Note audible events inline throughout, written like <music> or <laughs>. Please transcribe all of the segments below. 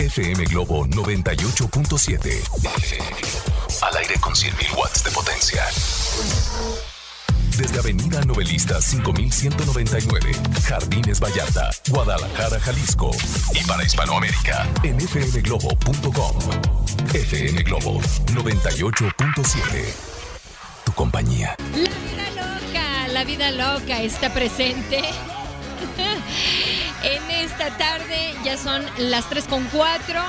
FM Globo 98.7. Al aire con 100.000 watts de potencia. Desde Avenida Novelista 5199, Jardines Vallarta, Guadalajara, Jalisco. Y para Hispanoamérica, en fmglobo.com. FM Globo 98.7. Tu compañía. La vida loca, la vida loca está presente. En esta tarde ya son las 3 con 4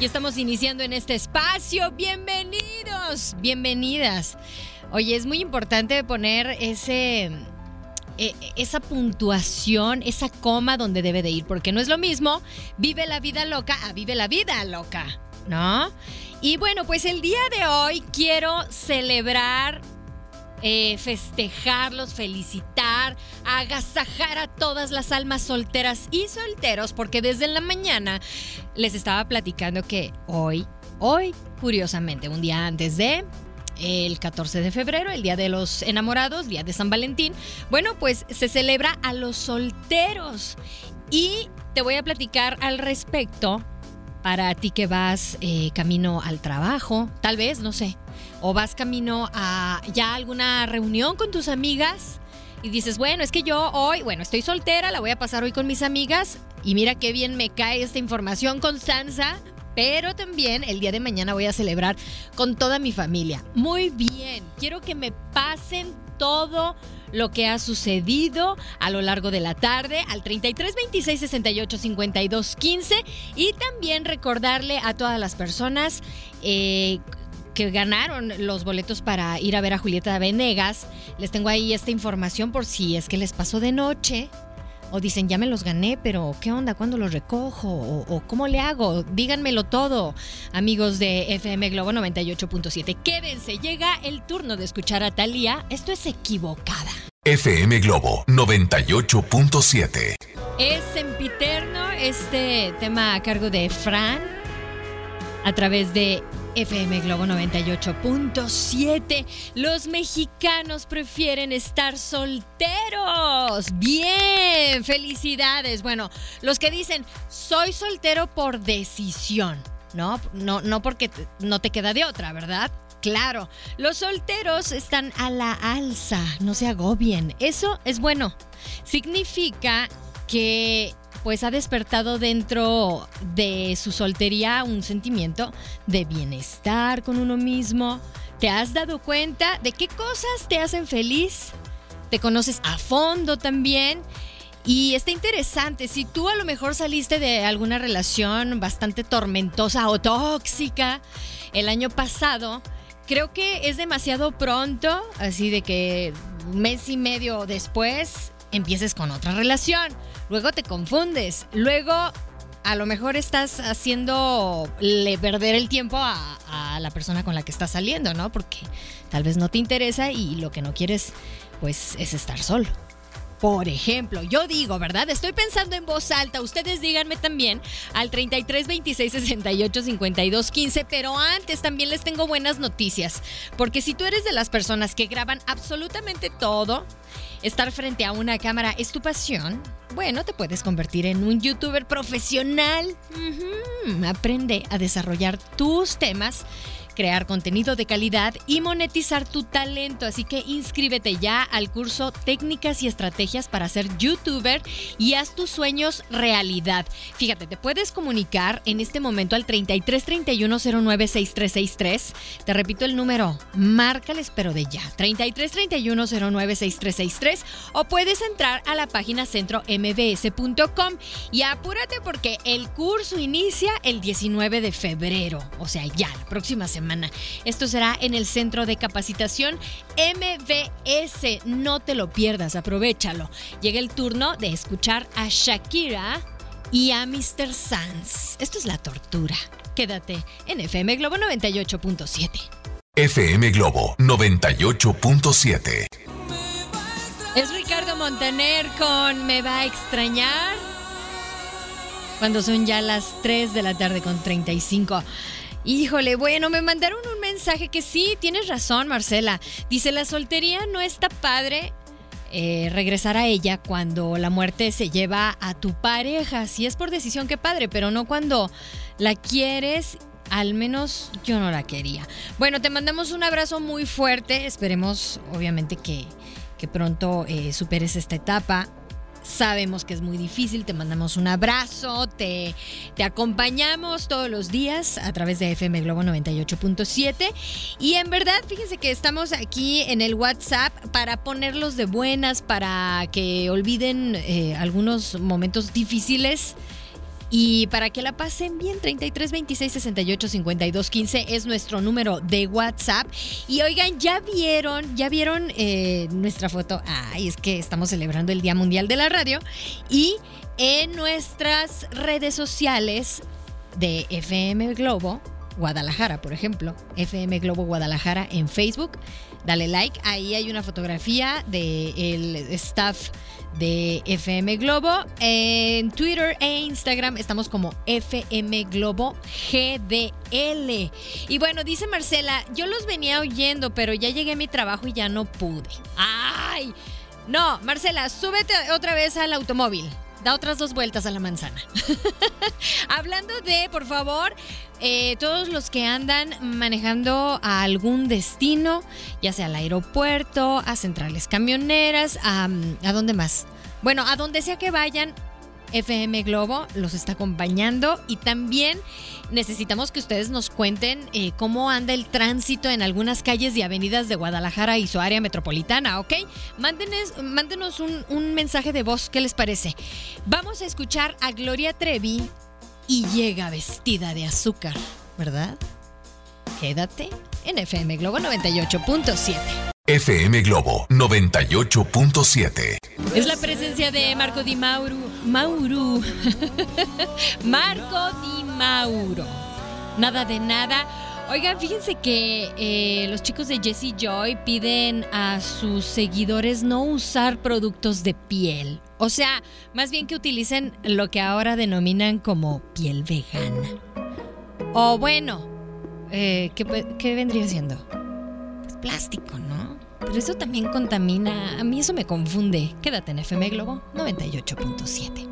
y estamos iniciando en este espacio. Bienvenidos, bienvenidas. Oye, es muy importante poner ese e- esa puntuación, esa coma donde debe de ir, porque no es lo mismo vive la vida loca a vive la vida loca, ¿no? Y bueno, pues el día de hoy quiero celebrar eh, festejarlos, felicitar, agasajar a todas las almas solteras y solteros, porque desde la mañana les estaba platicando que hoy, hoy, curiosamente, un día antes de el 14 de febrero, el Día de los Enamorados, Día de San Valentín, bueno, pues se celebra a los solteros. Y te voy a platicar al respecto para ti que vas eh, camino al trabajo, tal vez, no sé, o vas camino a ya alguna reunión con tus amigas y dices, bueno, es que yo hoy, bueno, estoy soltera, la voy a pasar hoy con mis amigas y mira qué bien me cae esta información, Constanza. Pero también el día de mañana voy a celebrar con toda mi familia. Muy bien, quiero que me pasen todo lo que ha sucedido a lo largo de la tarde al 33 26 68 52 15 y también recordarle a todas las personas eh, que ganaron los boletos para ir a ver a Julieta Venegas. Les tengo ahí esta información por si es que les pasó de noche. O dicen, ya me los gané, pero ¿qué onda? ¿Cuándo los recojo? ¿O, o cómo le hago? Díganmelo todo, amigos de FM Globo 98.7. Quédense, llega el turno de escuchar a Talía. Esto es equivocada. FM Globo 98.7. Es sempiterno este tema a cargo de Fran a través de FM Globo 98.7. Los mexicanos prefieren estar solteros. Bien, felicidades. Bueno, los que dicen, soy soltero por decisión. No, no, no porque no te queda de otra, ¿verdad? Claro, los solteros están a la alza, no se agobien. Eso es bueno. Significa que pues ha despertado dentro de su soltería un sentimiento de bienestar con uno mismo. ¿Te has dado cuenta de qué cosas te hacen feliz? ¿Te conoces a fondo también? Y está interesante, si tú a lo mejor saliste de alguna relación bastante tormentosa o tóxica el año pasado, creo que es demasiado pronto, así de que mes y medio después empieces con otra relación. Luego te confundes, luego a lo mejor estás haciéndole perder el tiempo a, a la persona con la que estás saliendo, ¿no? Porque tal vez no te interesa y lo que no quieres, pues, es estar solo. Por ejemplo, yo digo, ¿verdad? Estoy pensando en voz alta. Ustedes díganme también al 33 26 68 52 15. Pero antes también les tengo buenas noticias. Porque si tú eres de las personas que graban absolutamente todo, estar frente a una cámara es tu pasión. Bueno, te puedes convertir en un youtuber profesional. Aprende a desarrollar tus temas crear contenido de calidad y monetizar tu talento. Así que inscríbete ya al curso Técnicas y Estrategias para ser youtuber y haz tus sueños realidad. Fíjate, te puedes comunicar en este momento al 33 31 09 6363. Te repito el número, márcales pero de ya. 33 31 09 6363 o puedes entrar a la página centrombs.com y apúrate porque el curso inicia el 19 de febrero, o sea, ya la próxima semana. Esto será en el Centro de Capacitación MBS. No te lo pierdas, aprovechalo. Llega el turno de escuchar a Shakira y a Mr. Sanz. Esto es la tortura. Quédate en FM Globo 98.7. FM Globo 98.7. Es Ricardo Montaner con Me va a extrañar. Cuando son ya las 3 de la tarde con 35. Híjole, bueno, me mandaron un mensaje que sí, tienes razón, Marcela. Dice, la soltería no está padre eh, regresar a ella cuando la muerte se lleva a tu pareja. Si es por decisión, qué padre, pero no cuando la quieres. Al menos yo no la quería. Bueno, te mandamos un abrazo muy fuerte. Esperemos, obviamente, que, que pronto eh, superes esta etapa. Sabemos que es muy difícil, te mandamos un abrazo, te, te acompañamos todos los días a través de FM Globo 98.7 y en verdad fíjense que estamos aquí en el WhatsApp para ponerlos de buenas, para que olviden eh, algunos momentos difíciles y para que la pasen bien, 33 26 68 52 15 es nuestro número de WhatsApp. Y oigan, ya vieron, ya vieron eh, nuestra foto. Ay, es que estamos celebrando el Día Mundial de la Radio. Y en nuestras redes sociales de FM Globo, Guadalajara, por ejemplo, FM Globo Guadalajara en Facebook. Dale like, ahí hay una fotografía del staff de FM Globo. En Twitter e Instagram estamos como FM Globo GDL. Y bueno, dice Marcela, yo los venía oyendo, pero ya llegué a mi trabajo y ya no pude. ¡Ay! No, Marcela, súbete otra vez al automóvil da otras dos vueltas a la manzana. <laughs> Hablando de, por favor, eh, todos los que andan manejando a algún destino, ya sea al aeropuerto, a centrales camioneras, a, ¿a dónde más? Bueno, a donde sea que vayan, FM Globo los está acompañando y también necesitamos que ustedes nos cuenten eh, cómo anda el tránsito en algunas calles y avenidas de Guadalajara y su área metropolitana, ¿ok? Mándenos, mándenos un, un mensaje de voz, ¿qué les parece? Vamos a escuchar a Gloria Trevi y llega vestida de azúcar, ¿verdad? Quédate en FM Globo 98.7. FM Globo 98.7. Es la presencia de Marco Di Mauro. Mauro. <laughs> Marco Di Mauro. Nada de nada. Oigan, fíjense que eh, los chicos de Jesse Joy piden a sus seguidores no usar productos de piel. O sea, más bien que utilicen lo que ahora denominan como piel vegana. O bueno, eh, ¿qué, ¿qué vendría siendo? Plástico, ¿no? Pero eso también contamina. A mí eso me confunde. Quédate en FM Globo 98.7.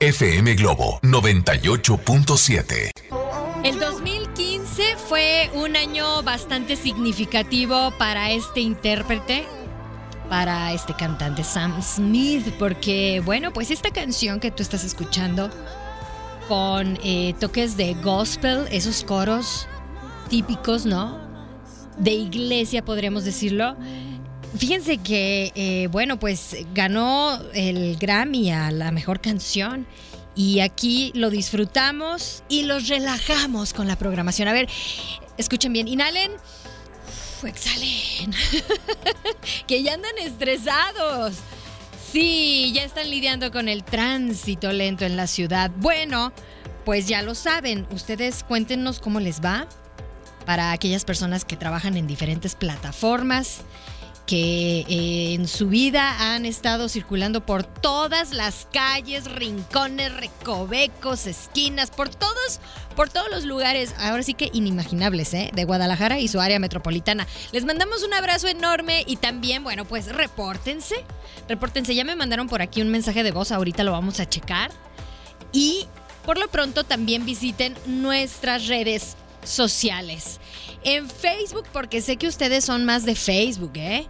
FM Globo 98.7. El 2015 fue un año bastante significativo para este intérprete, para este cantante Sam Smith, porque bueno, pues esta canción que tú estás escuchando con eh, toques de gospel, esos coros típicos, ¿no? De iglesia, podríamos decirlo. Fíjense que, eh, bueno, pues ganó el Grammy a la mejor canción. Y aquí lo disfrutamos y los relajamos con la programación. A ver, escuchen bien, inhalen, uf, exhalen, <laughs> que ya andan estresados. Sí, ya están lidiando con el tránsito lento en la ciudad. Bueno, pues ya lo saben. Ustedes cuéntenos cómo les va para aquellas personas que trabajan en diferentes plataformas que eh, en su vida han estado circulando por todas las calles, rincones, recovecos, esquinas, por todos, por todos los lugares, ahora sí que inimaginables, ¿eh? De Guadalajara y su área metropolitana. Les mandamos un abrazo enorme y también, bueno, pues repórtense, repórtense. Ya me mandaron por aquí un mensaje de voz, ahorita lo vamos a checar. Y por lo pronto también visiten nuestras redes sociales. En Facebook, porque sé que ustedes son más de Facebook, ¿eh?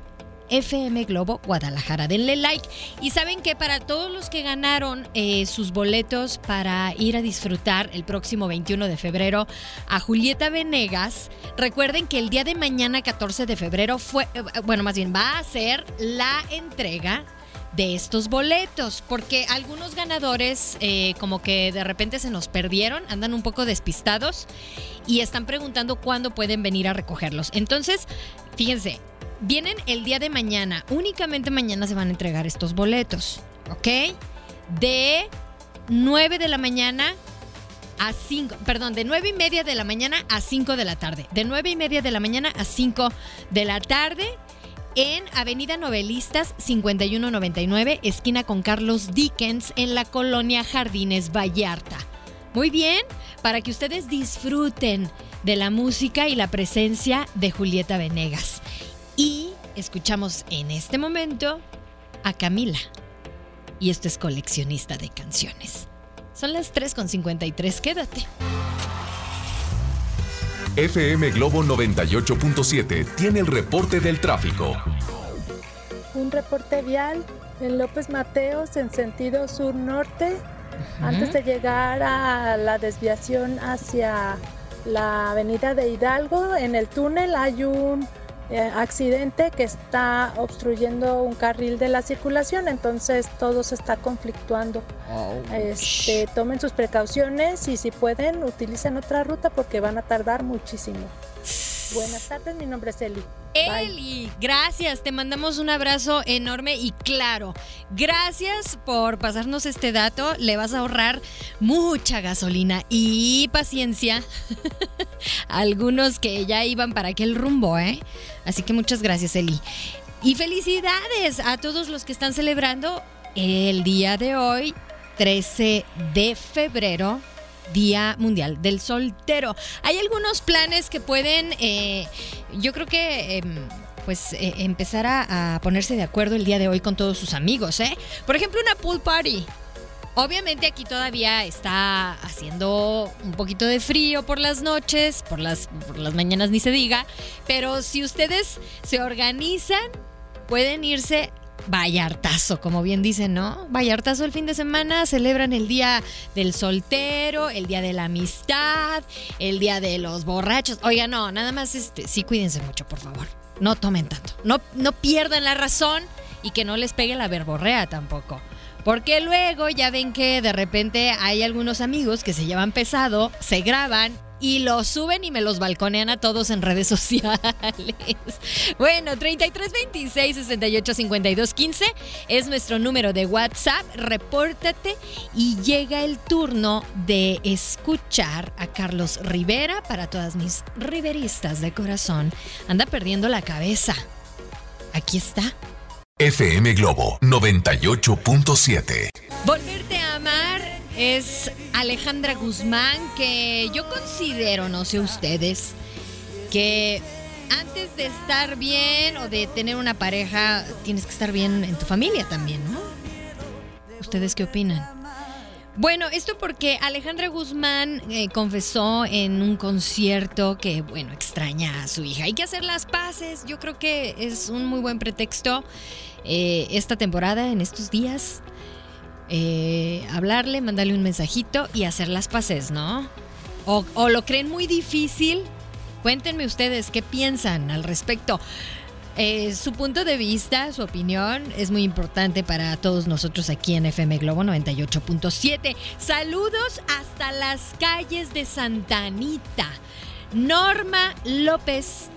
FM Globo Guadalajara. Denle like. Y saben que para todos los que ganaron eh, sus boletos para ir a disfrutar el próximo 21 de febrero a Julieta Venegas, recuerden que el día de mañana, 14 de febrero, fue, eh, bueno, más bien va a ser la entrega de estos boletos, porque algunos ganadores eh, como que de repente se nos perdieron, andan un poco despistados y están preguntando cuándo pueden venir a recogerlos. Entonces, fíjense, vienen el día de mañana, únicamente mañana se van a entregar estos boletos, ¿ok? De 9 de la mañana a 5, perdón, de 9 y media de la mañana a 5 de la tarde. De 9 y media de la mañana a 5 de la tarde en Avenida Novelistas 5199, esquina con Carlos Dickens, en la colonia Jardines Vallarta. Muy bien, para que ustedes disfruten de la música y la presencia de Julieta Venegas. Y escuchamos en este momento a Camila. Y esto es coleccionista de canciones. Son las 3.53, quédate. FM Globo 98.7 tiene el reporte del tráfico. Un reporte vial en López Mateos en sentido sur-norte. Antes de llegar a la desviación hacia la avenida de Hidalgo, en el túnel hay un accidente que está obstruyendo un carril de la circulación, entonces todo se está conflictuando. Este, tomen sus precauciones y si pueden, utilicen otra ruta porque van a tardar muchísimo. Buenas tardes, mi nombre es Eli. Eli, gracias, te mandamos un abrazo enorme y claro, gracias por pasarnos este dato, le vas a ahorrar mucha gasolina y paciencia <laughs> algunos que ya iban para aquel rumbo, ¿eh? Así que muchas gracias, Eli. Y felicidades a todos los que están celebrando el día de hoy, 13 de febrero, Día Mundial del Soltero. Hay algunos planes que pueden, eh, yo creo que... Em, pues eh, empezar a, a, ponerse de acuerdo el día de hoy con todos sus amigos, ¿eh? Por ejemplo, una pool party. Obviamente aquí todavía está haciendo un poquito de frío por las noches, por las, por las mañanas ni se diga, pero si ustedes se organizan, pueden irse Vallartazo, como bien dicen, ¿no? Vallartazo el fin de semana, celebran el día del soltero, el día de la amistad, el día de los borrachos. Oiga, no, nada más este, sí cuídense mucho, por favor. No tomen tanto. No, no pierdan la razón y que no les pegue la verborrea tampoco. Porque luego ya ven que de repente hay algunos amigos que se llevan pesado, se graban y los suben y me los balconean a todos en redes <laughs> sociales. Bueno, 3326 68 52 15 es nuestro número de WhatsApp. Repórtate y llega el turno de escuchar a Carlos Rivera para todas mis riveristas de corazón. Anda perdiendo la cabeza. Aquí está. FM Globo 98.7. Volverte a amar es Alejandra Guzmán, que yo considero, no sé ustedes, que antes de estar bien o de tener una pareja, tienes que estar bien en tu familia también, ¿no? ¿Ustedes qué opinan? Bueno, esto porque Alejandra Guzmán eh, confesó en un concierto que, bueno, extraña a su hija. Hay que hacer las paces. Yo creo que es un muy buen pretexto eh, esta temporada, en estos días. Eh, hablarle, mandarle un mensajito y hacer las paces, ¿no? O, lo creen muy difícil. Cuéntenme ustedes qué piensan al respecto. Eh, su punto de vista, su opinión es muy importante para todos nosotros aquí en FM Globo 98.7. Saludos hasta las calles de Santa Anita. Norma López.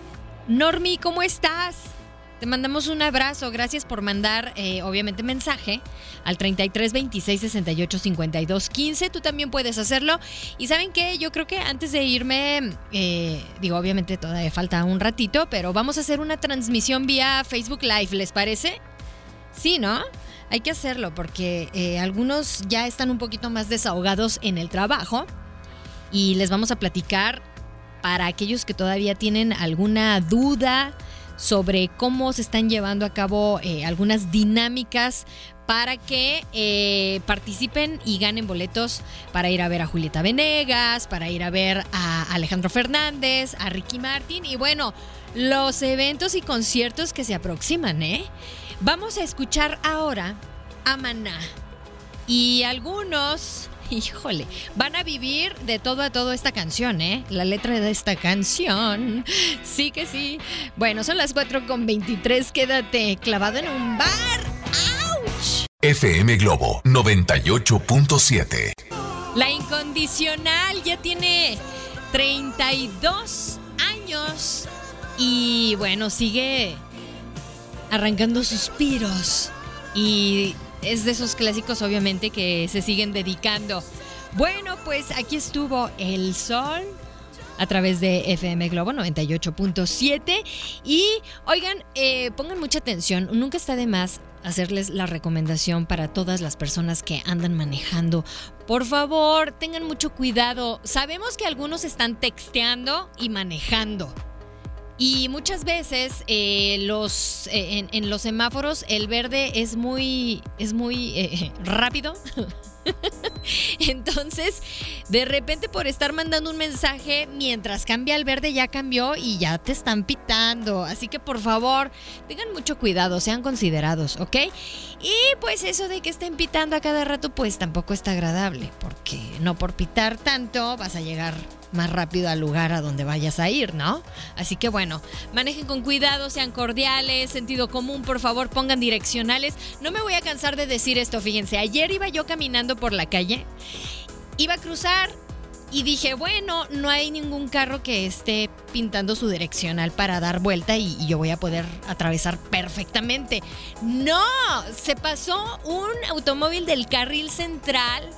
Normi, ¿cómo estás? Te mandamos un abrazo. Gracias por mandar, eh, obviamente, mensaje al 33 26 68 52 15. Tú también puedes hacerlo. Y saben qué, yo creo que antes de irme, eh, digo, obviamente todavía falta un ratito, pero vamos a hacer una transmisión vía Facebook Live. ¿Les parece? Sí, ¿no? Hay que hacerlo porque eh, algunos ya están un poquito más desahogados en el trabajo y les vamos a platicar para aquellos que todavía tienen alguna duda sobre cómo se están llevando a cabo eh, algunas dinámicas para que eh, participen y ganen boletos para ir a ver a Julieta Venegas, para ir a ver a Alejandro Fernández, a Ricky Martin y bueno, los eventos y conciertos que se aproximan, ¿eh? Vamos a escuchar ahora a Maná y algunos <laughs> Híjole, van a vivir de todo a todo esta canción, ¿eh? La letra de esta canción. Sí que sí. Bueno, son las 4 con 23. Quédate clavado en un bar. ¡Auch! FM Globo 98.7. La incondicional ya tiene 32 años y bueno, sigue arrancando suspiros y es de esos clásicos obviamente que se siguen dedicando. Bueno, pues aquí estuvo el sol a través de FM Globo 98.7. Y oigan, eh, pongan mucha atención, nunca está de más hacerles la recomendación para todas las personas que andan manejando. Por favor, tengan mucho cuidado. Sabemos que algunos están texteando y manejando. Y muchas veces eh, los, eh, en, los semáforos el verde es muy, es muy <laughs> rápido. <laughs> Entonces, de repente por estar mandando un mensaje, mientras cambia el verde ya cambió y ya te están pitando. Así que por favor, tengan mucho cuidado, sean considerados, ¿ok? Y pues eso de que estén pitando a cada rato, pues tampoco está agradable, porque no por pitar tanto vas a llegar más rápido al lugar a donde vayas a ir, ¿no? Así que bueno, manejen con cuidado, sean cordiales, sentido común, por favor, pongan direccionales. No me voy a cansar de decir esto, fíjense, ayer iba yo caminando por la calle, iba a cruzar y dije, bueno, no hay ningún carro que esté pintando su direccional para dar vuelta y, y, yo voy a poder atravesar perfectamente. No, se pasó un automóvil del carril central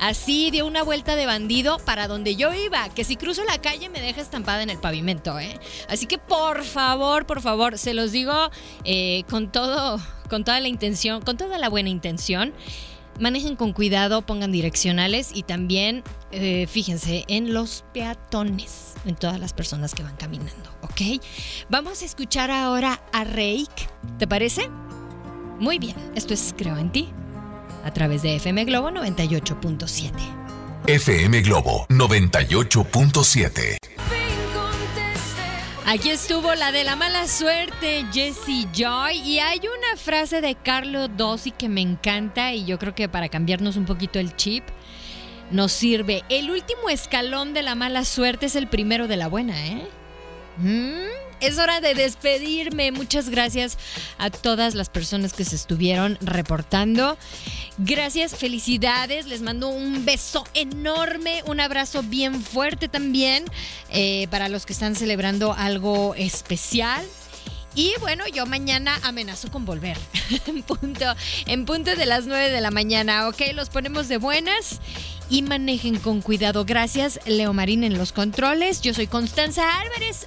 Así dio una vuelta de bandido para donde yo iba, que si cruzo la calle me deja estampada en el pavimento, ¿eh? Así que por favor, por favor, se los digo eh, con todo, con toda la intención, con toda la buena intención. Manejen con cuidado, pongan direccionales y también eh, fíjense en los peatones, en todas las personas que van caminando, ¿ok? Vamos a escuchar ahora a Reik, ¿te parece? Muy bien, esto es Creo en ti a través de FM Globo 98.7. FM Globo 98.7. Aquí estuvo la de la mala suerte, Jessie Joy. Y hay una frase de Carlo Dossi que me encanta y yo creo que para cambiarnos un poquito el chip nos sirve. El último escalón de la mala suerte es el primero de la buena, ¿eh? ¿Mm? Es hora de despedirme. Muchas gracias a todas las personas que se estuvieron reportando. Gracias, felicidades. Les mando un beso enorme, un abrazo bien fuerte también eh, para los que están celebrando algo especial. Y bueno, yo mañana amenazo con volver. en, <laughs> punto, en punto de las 9 de la mañana, ¿ok? Los ponemos de buenas y manejen con cuidado. Gracias, Leo Marín en los controles. Yo soy Constanza Álvarez.